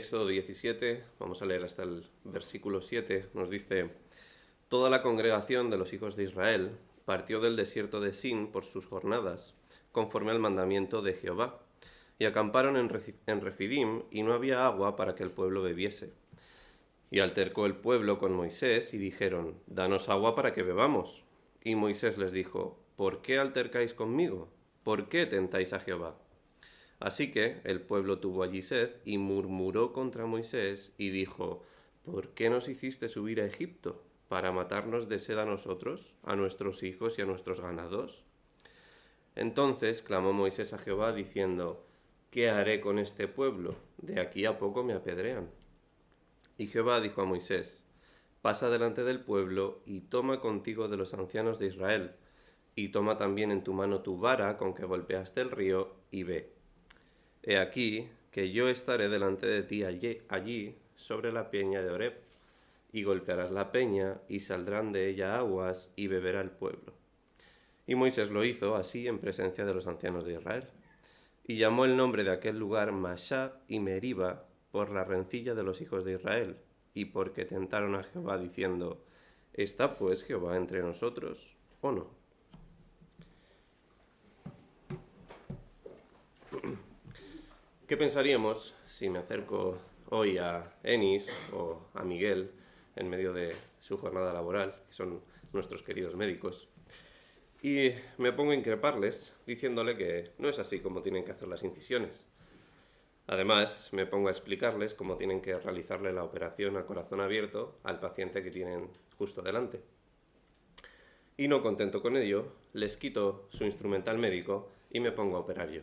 Éxodo 17, vamos a leer hasta el versículo 7, nos dice, Toda la congregación de los hijos de Israel partió del desierto de Sin por sus jornadas, conforme al mandamiento de Jehová, y acamparon en, Refidim, y no había agua para que el pueblo bebiese. Y altercó el pueblo con Moisés, y dijeron, Danos agua para que bebamos. Y Moisés les dijo, ¿Por qué altercáis conmigo? ¿Por qué tentáis a Jehová? Así que el pueblo tuvo allí sed y murmuró contra Moisés y dijo, ¿por qué nos hiciste subir a Egipto? ¿Para matarnos de sed a nosotros, a nuestros hijos y a nuestros ganados? Entonces clamó Moisés a Jehová diciendo, ¿qué haré con este pueblo? De aquí a poco me apedrean. Y Jehová dijo a Moisés, pasa delante del pueblo y toma contigo de los ancianos de Israel, y toma también en tu mano tu vara con que golpeaste el río, y ve. He aquí que yo estaré delante de ti allí, sobre la peña de Oreb, y golpearás la peña, y saldrán de ella aguas, y beberá el pueblo. Y Moisés lo hizo así en presencia de los ancianos de Israel. Y llamó el nombre de aquel lugar Masá y Meriba por la rencilla de los hijos de Israel, y porque tentaron a Jehová diciendo, ¿Está pues Jehová entre nosotros o no? ¿Qué pensaríamos si me acerco hoy a Enis o a Miguel en medio de su jornada laboral, que son nuestros queridos médicos, y me pongo a increparles diciéndole que no es así como tienen que hacer las incisiones? Además, me pongo a explicarles cómo tienen que realizarle la operación a corazón abierto al paciente que tienen justo delante. Y no contento con ello, les quito su instrumental médico y me pongo a operar yo.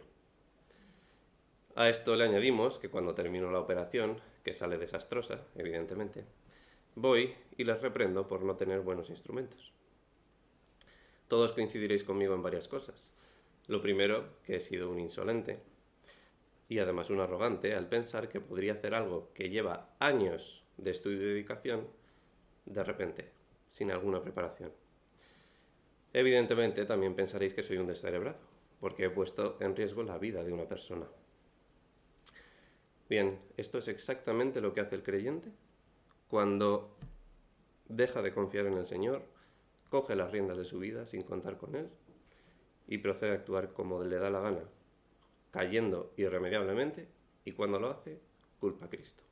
A esto le añadimos que cuando termino la operación, que sale desastrosa, evidentemente, voy y les reprendo por no tener buenos instrumentos. Todos coincidiréis conmigo en varias cosas. Lo primero, que he sido un insolente y además un arrogante al pensar que podría hacer algo que lleva años de estudio y dedicación de repente, sin alguna preparación. Evidentemente también pensaréis que soy un descerebrado, porque he puesto en riesgo la vida de una persona. Bien, esto es exactamente lo que hace el creyente cuando deja de confiar en el Señor, coge las riendas de su vida sin contar con Él y procede a actuar como le da la gana, cayendo irremediablemente y cuando lo hace, culpa a Cristo.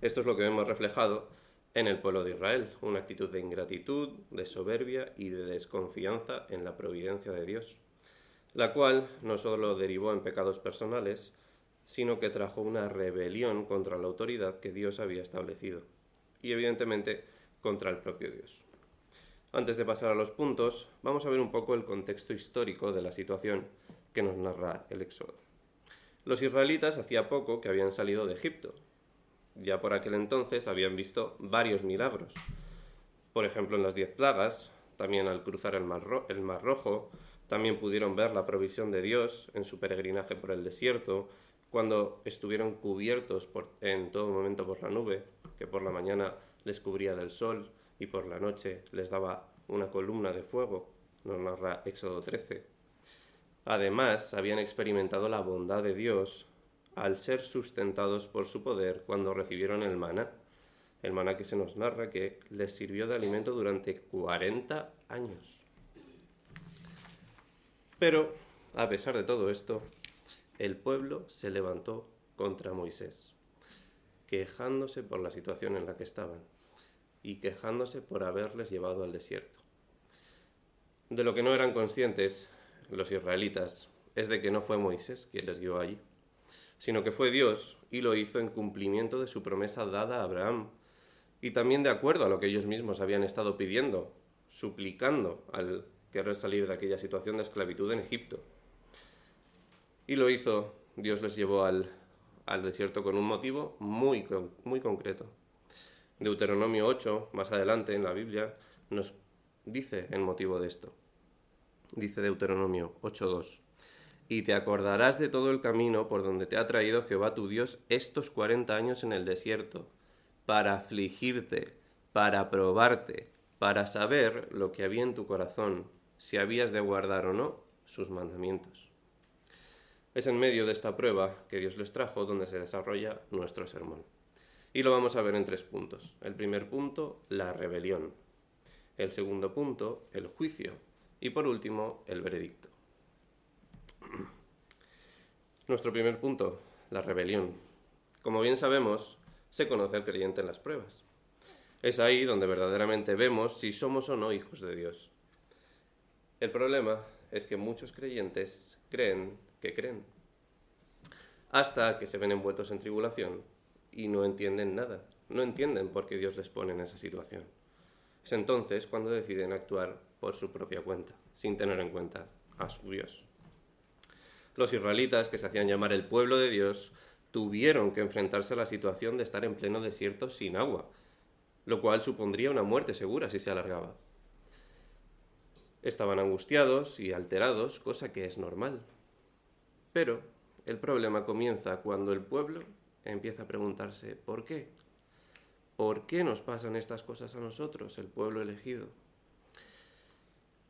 Esto es lo que vemos reflejado en el pueblo de Israel, una actitud de ingratitud, de soberbia y de desconfianza en la providencia de Dios, la cual no solo derivó en pecados personales, sino que trajo una rebelión contra la autoridad que Dios había establecido, y evidentemente contra el propio Dios. Antes de pasar a los puntos, vamos a ver un poco el contexto histórico de la situación que nos narra el Éxodo. Los israelitas hacía poco que habían salido de Egipto. Ya por aquel entonces habían visto varios milagros. Por ejemplo, en las diez plagas, también al cruzar el mar, el mar Rojo, también pudieron ver la provisión de Dios en su peregrinaje por el desierto, cuando estuvieron cubiertos en todo momento por la nube, que por la mañana les cubría del sol y por la noche les daba una columna de fuego, nos narra Éxodo 13. Además, habían experimentado la bondad de Dios al ser sustentados por su poder cuando recibieron el maná, el maná que se nos narra que les sirvió de alimento durante 40 años. Pero, a pesar de todo esto, el pueblo se levantó contra Moisés, quejándose por la situación en la que estaban y quejándose por haberles llevado al desierto. De lo que no eran conscientes los israelitas es de que no fue Moisés quien les guió allí, sino que fue Dios y lo hizo en cumplimiento de su promesa dada a Abraham y también de acuerdo a lo que ellos mismos habían estado pidiendo, suplicando al querer salir de aquella situación de esclavitud en Egipto. Y lo hizo, Dios les llevó al, desierto con un motivo muy, muy concreto. Deuteronomio 8, más adelante en la Biblia, nos dice el motivo de esto. Dice Deuteronomio 8.2. Y te acordarás de todo el camino por donde te ha traído Jehová tu Dios estos cuarenta años en el desierto, para afligirte, para probarte, para saber lo que había en tu corazón, si habías de guardar o no sus mandamientos. Es en medio de esta prueba que Dios les trajo donde se desarrolla nuestro sermón. Y lo vamos a ver en tres puntos. El primer punto, la rebelión. El segundo punto, el juicio. Y por último, el veredicto. Nuestro primer punto, la rebelión. Como bien sabemos, se conoce al creyente en las pruebas. Es ahí donde verdaderamente vemos si somos o no hijos de Dios. El problema es que muchos creyentes creen que creen, hasta que se ven envueltos en tribulación y no entienden nada, no entienden por qué Dios les pone en esa situación. Es entonces cuando deciden actuar por su propia cuenta, sin tener en cuenta a su Dios. Los israelitas, que se hacían llamar el pueblo de Dios, tuvieron que enfrentarse a la situación de estar en pleno desierto sin agua, lo cual supondría una muerte segura si se alargaba. Estaban angustiados y alterados, cosa que es normal. Pero el problema comienza cuando el pueblo empieza a preguntarse ¿por qué? ¿Por qué nos pasan estas cosas a nosotros, el pueblo elegido?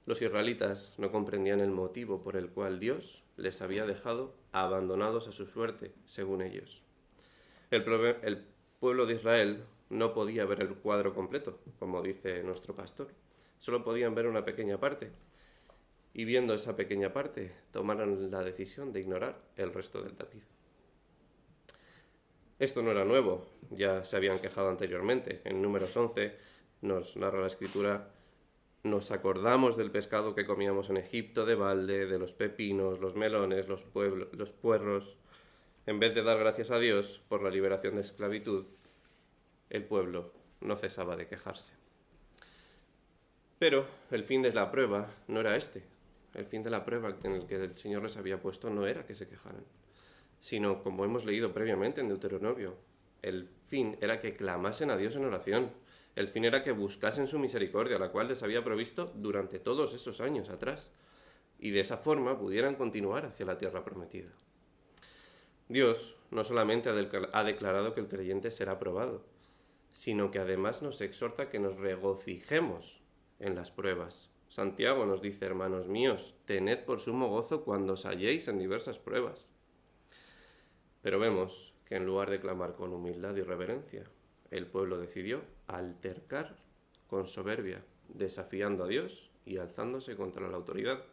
Los israelitas no comprendían el motivo por el cual Dios les había dejado abandonados a su suerte, según ellos. El, pueblo de Israel no podía ver el cuadro completo, como dice nuestro pastor. Solo podían ver una pequeña parte. Y viendo esa pequeña parte, tomaron la decisión de ignorar el resto del tapiz. Esto no era nuevo, ya se habían quejado anteriormente. En números 11 nos narra la escritura, nos acordamos del pescado que comíamos en Egipto de balde, de los pepinos, los melones, los, los puerros. En vez de dar gracias a Dios por la liberación de esclavitud, el pueblo no cesaba de quejarse. Pero el fin de la prueba no era este. El fin de la prueba en el que el Señor les había puesto no era que se quejaran sino, como hemos leído previamente en Deuteronomio, el fin era que clamasen a Dios en oración. El fin era que buscasen su misericordia, la cual les había provisto durante todos esos años atrás, y de esa forma pudieran continuar hacia la tierra prometida. Dios no solamente ha declarado que el creyente será probado, sino que además nos exhorta que nos regocijemos en las pruebas. Santiago nos dice, hermanos míos, tened por sumo gozo cuando os halléis en diversas pruebas pero vemos que en lugar de clamar con humildad y reverencia, el pueblo decidió altercar con soberbia, desafiando a Dios y alzándose contra la autoridad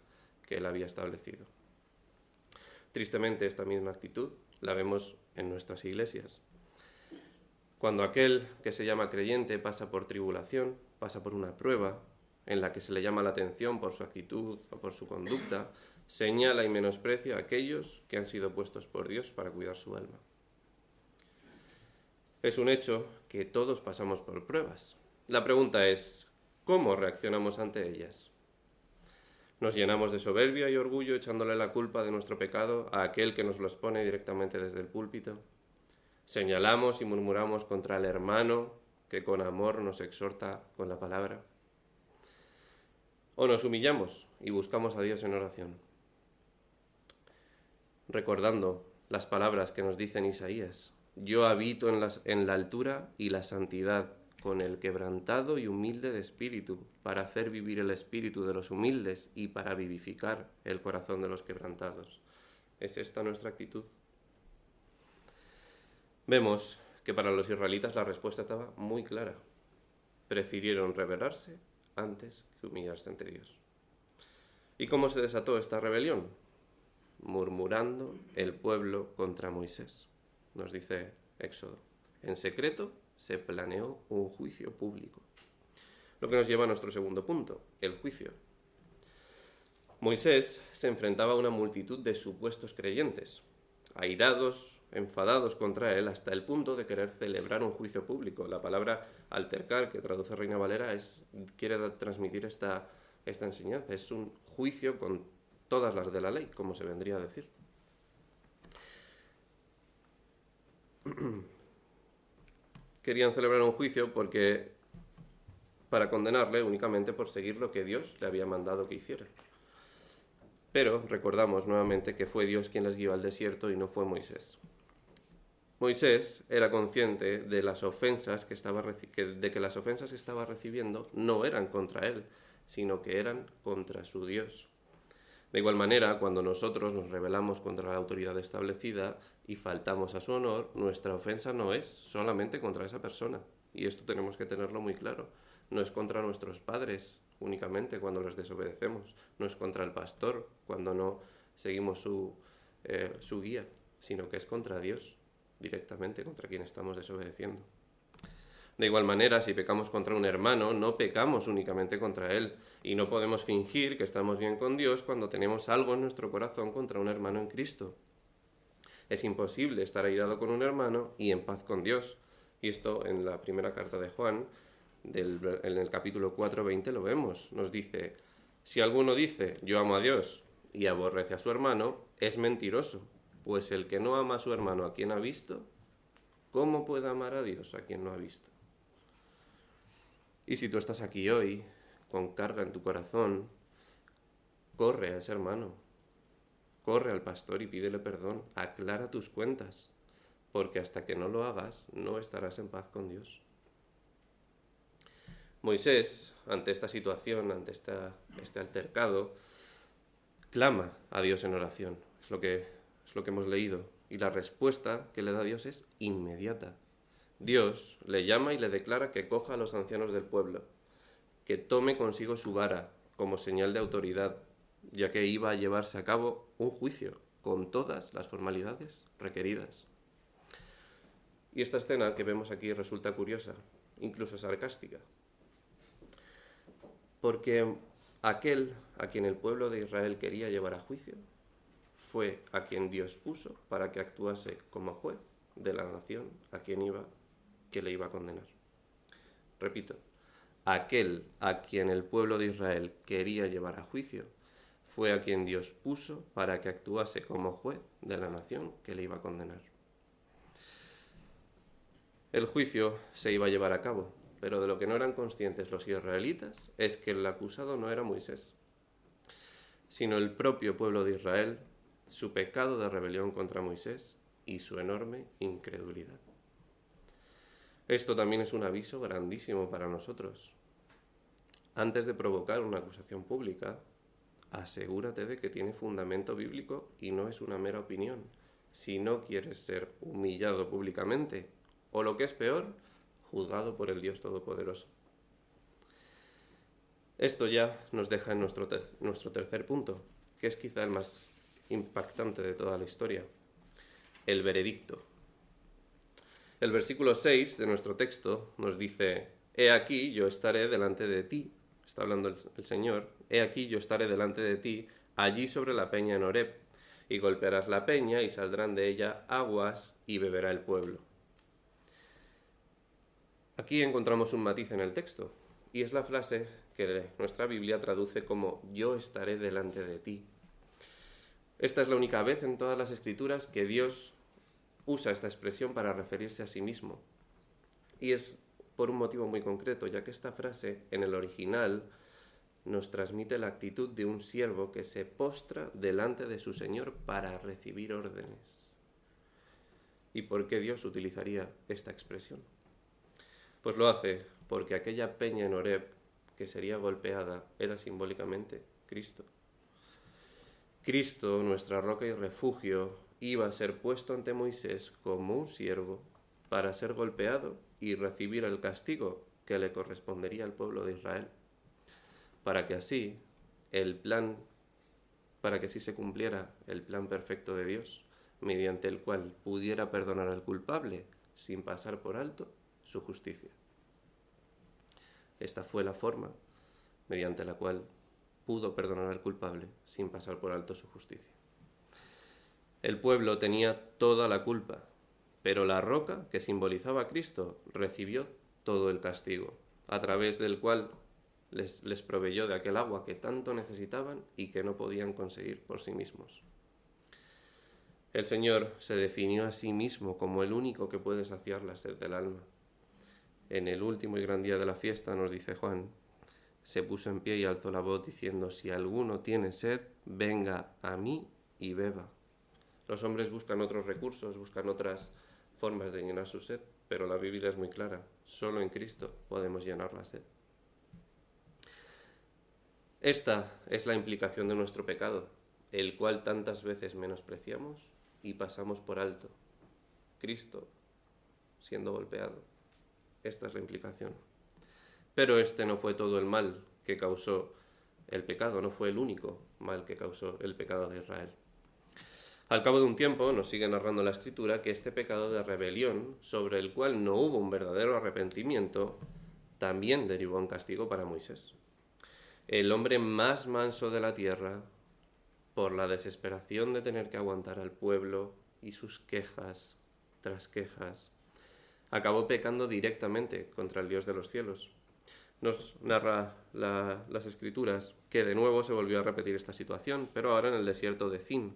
que él había establecido. Tristemente esta misma actitud la vemos en nuestras iglesias. Cuando aquel que se llama creyente pasa por tribulación, pasa por una prueba en la que se le llama la atención por su actitud o por su conducta, señala y menosprecia a aquellos que han sido puestos por Dios para cuidar su alma. Es un hecho que todos pasamos por pruebas. La pregunta es, ¿cómo reaccionamos ante ellas? Nos llenamos de soberbia y orgullo echándole la culpa de nuestro pecado a aquel que nos los pone directamente desde el púlpito. Señalamos y murmuramos contra el hermano que con amor nos exhorta con la palabra. O nos humillamos y buscamos a Dios en oración recordando las palabras que nos dicen Isaías. Yo habito en, en la altura y la santidad, con el quebrantado y humilde de espíritu, para hacer vivir el espíritu de los humildes y para vivificar el corazón de los quebrantados. ¿Es esta nuestra actitud? Vemos que para los israelitas la respuesta estaba muy clara. Prefirieron rebelarse antes que humillarse ante Dios. ¿Y cómo se desató esta rebelión? murmurando el pueblo contra Moisés, nos dice Éxodo. En secreto se planeó un juicio público. Lo que nos lleva a nuestro segundo punto, el juicio. Moisés se enfrentaba a una multitud de supuestos creyentes, airados, enfadados contra él, hasta el punto de querer celebrar un juicio público. La palabra altercar, que traduce Reina Valera, es, quiere transmitir esta, esta enseñanza. Es un juicio con todas las de la ley, como se vendría a decir. Querían celebrar un juicio porque para condenarle únicamente por seguir lo que Dios le había mandado que hiciera. Pero recordamos nuevamente que fue Dios quien les guió al desierto y no fue Moisés. Moisés era consciente de las ofensas que estaba de que las ofensas que estaba recibiendo no eran contra él, sino que eran contra su Dios. De igual manera, cuando nosotros nos rebelamos contra la autoridad establecida y faltamos a su honor, nuestra ofensa no es solamente contra esa persona. Y esto tenemos que tenerlo muy claro. No es contra nuestros padres únicamente cuando los desobedecemos. No es contra el pastor cuando no seguimos su, eh, su guía, sino que es contra Dios directamente, contra quien estamos desobedeciendo. De igual manera, si pecamos contra un hermano, no pecamos únicamente contra él, y no podemos fingir que estamos bien con Dios cuando tenemos algo en nuestro corazón contra un hermano en Cristo. Es imposible estar airado con un hermano y en paz con Dios. Y esto en la primera carta de Juan, en el capítulo 4.20 lo vemos. Nos dice, si alguno dice, yo amo a Dios y aborrece a su hermano, es mentiroso, pues el que no ama a su hermano a quien ha visto, ¿cómo puede amar a Dios a quien no ha visto? Y si tú estás aquí hoy con carga en tu corazón, corre a ese hermano, corre al pastor y pídele perdón, aclara tus cuentas, porque hasta que no lo hagas no estarás en paz con Dios. Moisés, ante esta situación, ante este altercado, clama a Dios en oración. Es lo, que, lo que hemos leído. Y la respuesta que le da Dios es inmediata. Dios le llama y le declara que coja a los ancianos del pueblo, que tome consigo su vara como señal de autoridad, ya que iba a llevarse a cabo un juicio con todas las formalidades requeridas. Y esta escena que vemos aquí resulta curiosa, incluso sarcástica, porque aquel a quien el pueblo de Israel quería llevar a juicio fue a quien Dios puso para que actuase como juez de la nación a quien iba que le iba a condenar. Repito, aquel a quien el pueblo de Israel quería llevar a juicio fue a quien Dios puso para que actuase como juez de la nación que le iba a condenar. El juicio se iba a llevar a cabo, pero de lo que no eran conscientes los israelitas es que el acusado no era Moisés, sino el propio pueblo de Israel, su pecado de rebelión contra Moisés y su enorme incredulidad. Esto también es un aviso grandísimo para nosotros. Antes de provocar una acusación pública, asegúrate de que tiene fundamento bíblico y no es una mera opinión. Si no quieres ser humillado públicamente, o lo que es peor, juzgado por el Dios Todopoderoso. Esto ya nos deja en nuestro, nuestro tercer punto, que es quizá el más impactante de toda la historia, el veredicto. El versículo 6 de nuestro texto nos dice, He aquí yo estaré delante de ti, está hablando el, Señor, He aquí yo estaré delante de ti, allí sobre la peña en Horeb, y golpearás la peña y saldrán de ella aguas y beberá el pueblo. Aquí encontramos un matiz en el texto, y es la frase que nuestra Biblia traduce como yo estaré delante de ti. Esta es la única vez en todas las escrituras que Dios usa esta expresión para referirse a sí mismo. Y es por un motivo muy concreto, ya que esta frase en el original nos transmite la actitud de un siervo que se postra delante de su Señor para recibir órdenes. ¿Y por qué Dios utilizaría esta expresión? Pues lo hace porque aquella peña en Horeb que sería golpeada era simbólicamente Cristo. Cristo, nuestra roca y refugio, iba a ser puesto ante Moisés como un siervo para ser golpeado y recibir el castigo que le correspondería al pueblo de Israel, para que así el plan, para que así se cumpliera el plan perfecto de Dios, mediante el cual pudiera perdonar al culpable sin pasar por alto su justicia. Esta fue la forma mediante la cual pudo perdonar al culpable sin pasar por alto su justicia. El pueblo tenía toda la culpa, pero la roca que simbolizaba a Cristo recibió todo el castigo, a través del cual les, les, proveyó de aquel agua que tanto necesitaban y que no podían conseguir por sí mismos. El Señor se definió a sí mismo como el único que puede saciar la sed del alma. En el último y gran día de la fiesta, nos dice Juan, se puso en pie y alzó la voz diciendo, si alguno tiene sed, venga a mí y beba. Los hombres buscan otros recursos, buscan otras formas de llenar su sed, pero la Biblia es muy clara. Solo en Cristo podemos llenar la sed. Esta es la implicación de nuestro pecado, el cual tantas veces menospreciamos y pasamos por alto. Cristo siendo golpeado. Esta es la implicación. Pero este no fue todo el mal que causó el pecado, no fue el único mal que causó el pecado de Israel. Al cabo de un tiempo nos sigue narrando la escritura que este pecado de rebelión, sobre el cual no hubo un verdadero arrepentimiento, también derivó en castigo para Moisés. El hombre más manso de la tierra, por la desesperación de tener que aguantar al pueblo y sus quejas tras quejas, acabó pecando directamente contra el Dios de los cielos. Nos narra las escrituras que de nuevo se volvió a repetir esta situación, pero ahora en el desierto de Zin.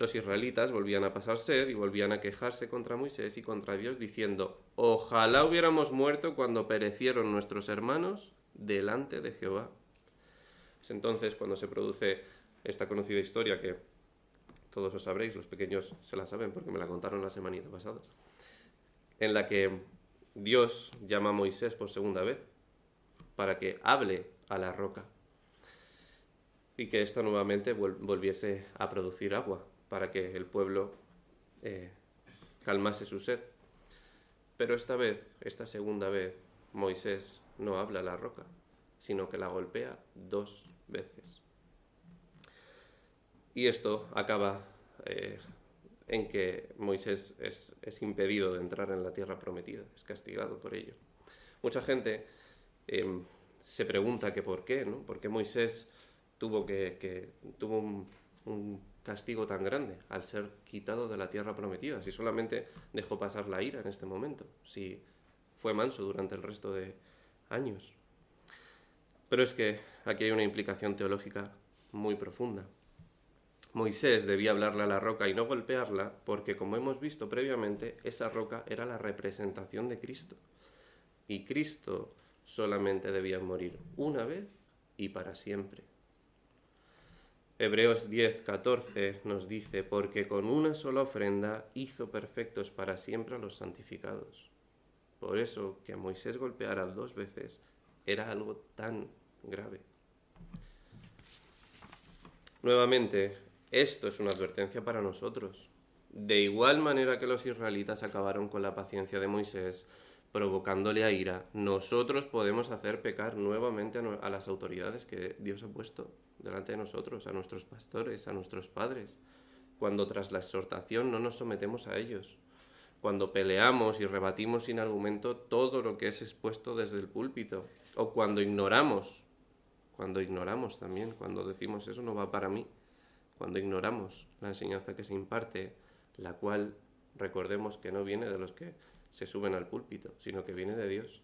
Los israelitas volvían a pasar sed y volvían a quejarse contra Moisés y contra Dios, diciendo, ojalá hubiéramos muerto cuando perecieron nuestros hermanos delante de Jehová. Es entonces cuando se produce esta conocida historia que todos os sabréis, los pequeños se la saben porque me la contaron la semanita pasada en la que Dios llama a Moisés por segunda vez para que hable a la roca y que ésta nuevamente volviese a producir agua para que el pueblo eh, calmase su sed. Pero esta vez, esta segunda vez, Moisés no habla a la roca, sino que la golpea dos veces. Y esto acaba eh, en que Moisés es, impedido de entrar en la tierra prometida, es castigado por ello. Mucha gente em, se pregunta que por qué, ¿no? ¿Por qué Moisés tuvo, que, tuvo un, castigo tan grande al ser quitado de la tierra prometida? Si solamente dejó pasar la ira en este momento, si fue manso durante el resto de años. Pero es que aquí hay una implicación teológica muy profunda. Moisés debía hablarle a la roca y no golpearla porque, como hemos visto previamente, esa roca era la representación de Cristo. Y Cristo solamente debía morir una vez y para siempre. Hebreos 10, 14 nos dice, porque con una sola ofrenda hizo perfectos para siempre a los santificados. Por eso que a Moisés golpeara dos veces era algo tan grave. Nuevamente, esto es una advertencia para nosotros. De igual manera que los israelitas acabaron con la paciencia de Moisés, provocándole a ira, nosotros podemos hacer pecar nuevamente a, las autoridades que Dios ha puesto delante de nosotros, a nuestros pastores, a nuestros padres, cuando tras la exhortación no nos sometemos a ellos, cuando peleamos y rebatimos sin argumento todo lo que es expuesto desde el púlpito, o cuando ignoramos, cuando ignoramos también, cuando decimos eso no va para mí cuando ignoramos la enseñanza que se imparte, la cual recordemos que no viene de los que se suben al púlpito, sino que viene de Dios.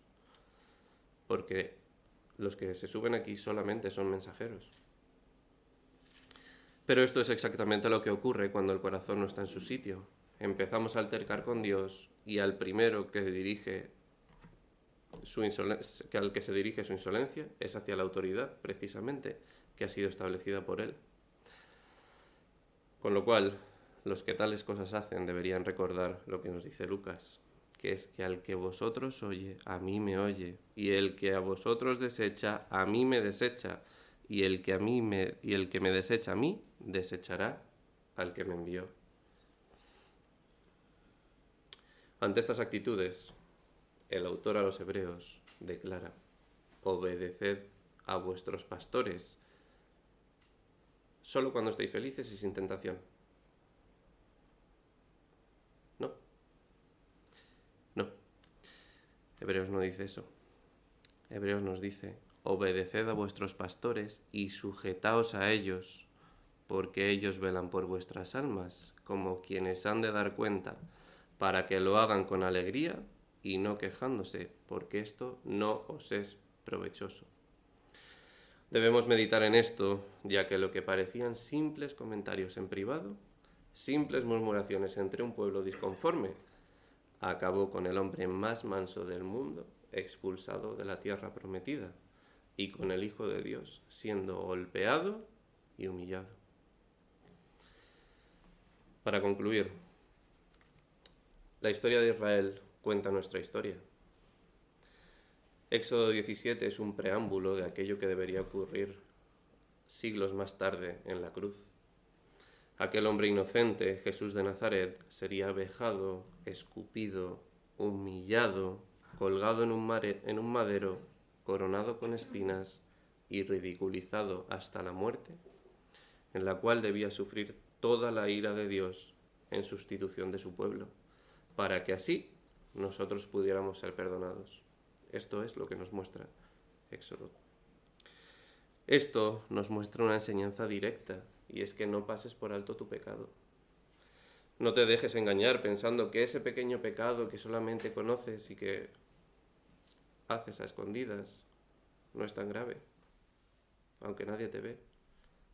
Porque los que se suben aquí solamente son mensajeros. Pero esto es exactamente lo que ocurre cuando el corazón no está en su sitio. Empezamos a altercar con Dios y al primero que dirige su que al que se dirige su insolencia es hacia la autoridad, precisamente, que ha sido establecida por él. Con lo cual, los que tales cosas hacen deberían recordar lo que nos dice Lucas, que es que al que vosotros oye, a mí me oye, y el que a vosotros desecha, a mí me desecha, y el que a mí me y el que me desecha a mí, desechará al que me envió. Ante estas actitudes, el autor a los hebreos declara, obedeced a vuestros pastores, solo cuando estéis felices y sin tentación. No. No. Hebreos no dice eso. Hebreos nos dice, obedeced a vuestros pastores y sujetaos a ellos, porque ellos velan por vuestras almas, como quienes han de dar cuenta, para que lo hagan con alegría y no quejándose, porque esto no os es provechoso. Debemos meditar en esto, ya que lo que parecían simples comentarios en privado, simples murmuraciones entre un pueblo disconforme, acabó con el hombre más manso del mundo expulsado de la tierra prometida y con el Hijo de Dios siendo golpeado y humillado. Para concluir, la historia de Israel cuenta nuestra historia. Éxodo 17 es un preámbulo de aquello que debería ocurrir siglos más tarde en la cruz. Aquel hombre inocente, Jesús de Nazaret, sería vejado, escupido, humillado, colgado en un, en un madero, coronado con espinas y ridiculizado hasta la muerte, en la cual debía sufrir toda la ira de Dios en sustitución de su pueblo, para que así nosotros pudiéramos ser perdonados. Esto es lo que nos muestra Éxodo. Esto nos muestra una enseñanza directa, y es que no pases por alto tu pecado. No te dejes engañar pensando que ese pequeño pecado que solamente conoces y que haces a escondidas no es tan grave, aunque nadie te ve,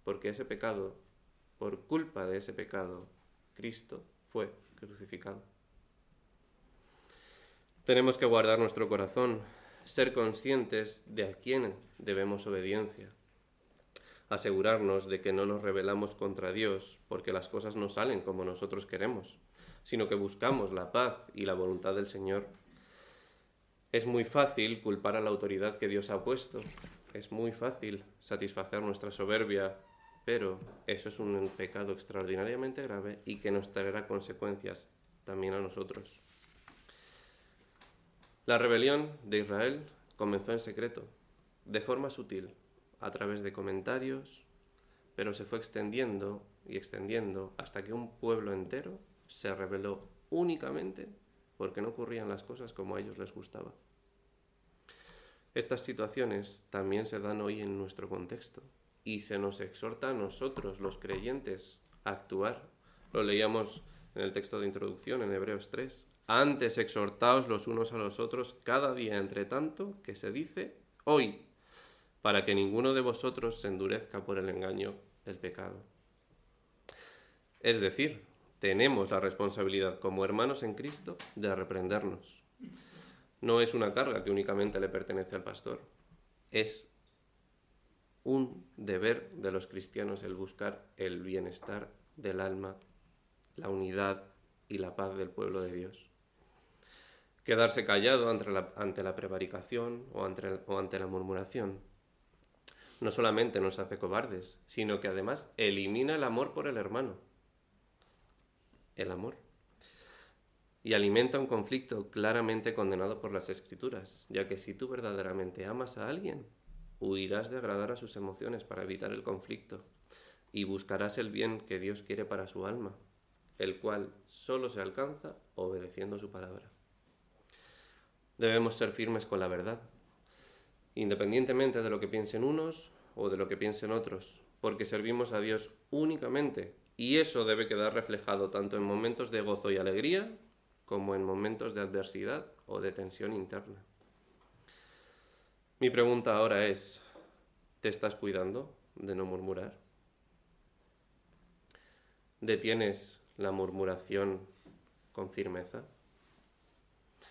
porque ese pecado, por culpa de ese pecado, Cristo fue crucificado. Tenemos que guardar nuestro corazón, ser conscientes de a quién debemos obediencia, asegurarnos de que no nos rebelamos contra Dios porque las cosas no salen como nosotros queremos, sino que buscamos la paz y la voluntad del Señor. Es muy fácil culpar a la autoridad que Dios ha puesto, es muy fácil satisfacer nuestra soberbia, pero eso es un pecado extraordinariamente grave y que nos traerá consecuencias también a nosotros. La rebelión de Israel comenzó en secreto, de forma sutil, a través de comentarios, pero se fue extendiendo y extendiendo hasta que un pueblo entero se rebeló únicamente porque no ocurrían las cosas como a ellos les gustaba. Estas situaciones también se dan hoy en nuestro contexto y se nos exhorta a nosotros, los creyentes, a actuar. Lo leíamos en el texto de introducción en Hebreos 3, antes exhortaos los unos a los otros cada día entre tanto que se dice hoy, para que ninguno de vosotros se endurezca por el engaño del pecado. Es decir, tenemos la responsabilidad como hermanos en Cristo de reprendernos. No es una carga que únicamente le pertenece al pastor, es un deber de los cristianos el buscar el bienestar del alma, la unidad y la paz del pueblo de Dios. Quedarse callado ante la, prevaricación o ante la murmuración no solamente nos hace cobardes, sino que además elimina el amor por el hermano. El amor. Y alimenta un conflicto claramente condenado por las escrituras, ya que si tú verdaderamente amas a alguien, huirás de agradar a sus emociones para evitar el conflicto y buscarás el bien que Dios quiere para su alma, el cual solo se alcanza obedeciendo su palabra. Debemos ser firmes con la verdad, independientemente de lo que piensen unos o de lo que piensen otros, porque servimos a Dios únicamente y eso debe quedar reflejado tanto en momentos de gozo y alegría como en momentos de adversidad o de tensión interna. Mi pregunta ahora es, ¿te estás cuidando de no murmurar? ¿Detienes la murmuración con firmeza?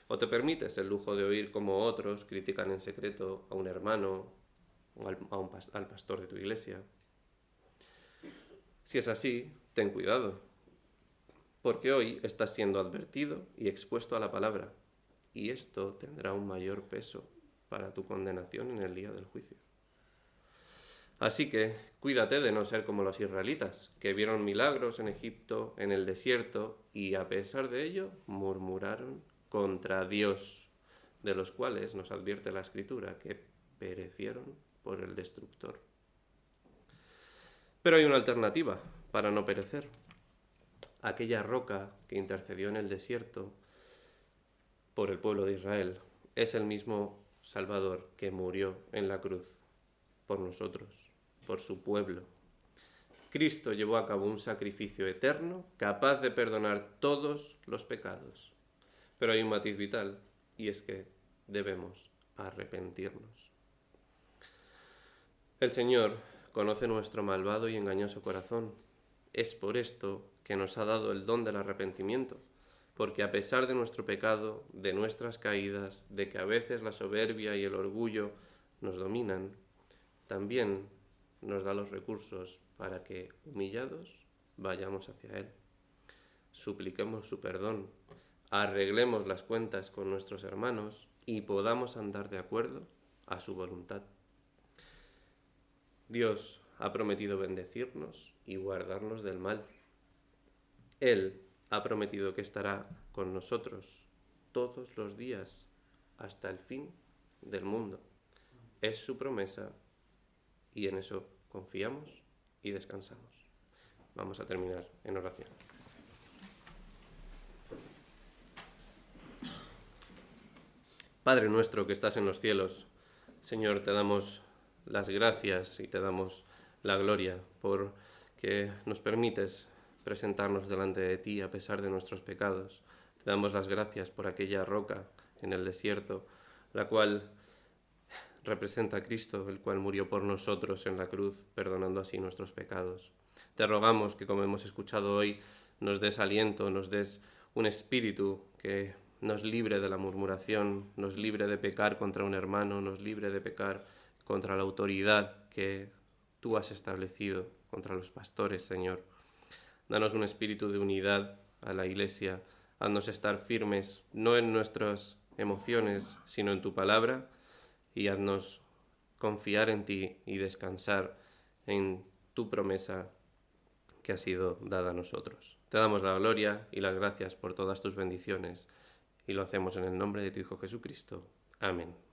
¿O te permites el lujo de oír cómo otros critican en secreto a un hermano o al, al pastor de tu iglesia? Si es así, ten cuidado, porque hoy estás siendo advertido y expuesto a la palabra, y esto tendrá un mayor peso para tu condenación en el día del juicio. Así que cuídate de no ser como los israelitas, que vieron milagros en Egipto, en el desierto, y a pesar de ello murmuraron contra Dios, de los cuales nos advierte la escritura que perecieron por el destructor. Pero hay una alternativa para no perecer. Aquella roca que intercedió en el desierto por el pueblo de Israel es el mismo Salvador que murió en la cruz por nosotros, por su pueblo. Cristo llevó a cabo un sacrificio eterno capaz de perdonar todos los pecados pero hay un matiz vital y es que debemos arrepentirnos. El Señor conoce nuestro malvado y engañoso corazón. Es por esto que nos ha dado el don del arrepentimiento, porque a pesar de nuestro pecado, de nuestras caídas, de que a veces la soberbia y el orgullo nos dominan, también nos da los recursos para que, humillados, vayamos hacia Él. Supliquemos su perdón arreglemos las cuentas con nuestros hermanos y podamos andar de acuerdo a su voluntad. Dios ha prometido bendecirnos y guardarnos del mal. Él ha prometido que estará con nosotros todos los días hasta el fin del mundo. Es su promesa y en eso confiamos y descansamos. Vamos a terminar en oración. Padre nuestro que estás en los cielos, Señor, te damos las gracias y te damos la gloria por que nos permites presentarnos delante de ti a pesar de nuestros pecados. Te damos las gracias por aquella roca en el desierto, la cual representa a Cristo, el cual murió por nosotros en la cruz, perdonando así nuestros pecados. Te rogamos que, como hemos escuchado hoy, nos des aliento, nos des un espíritu que nos libre de la murmuración, nos libre de pecar contra un hermano, nos libre de pecar contra la autoridad que tú has establecido, contra los pastores, Señor. Danos un espíritu de unidad a la Iglesia, haznos estar firmes, no en nuestras emociones, sino en tu palabra, y haznos confiar en ti y descansar en tu promesa que ha sido dada a nosotros. Te damos la gloria y las gracias por todas tus bendiciones y lo hacemos en el nombre de tu Hijo Jesucristo. Amén.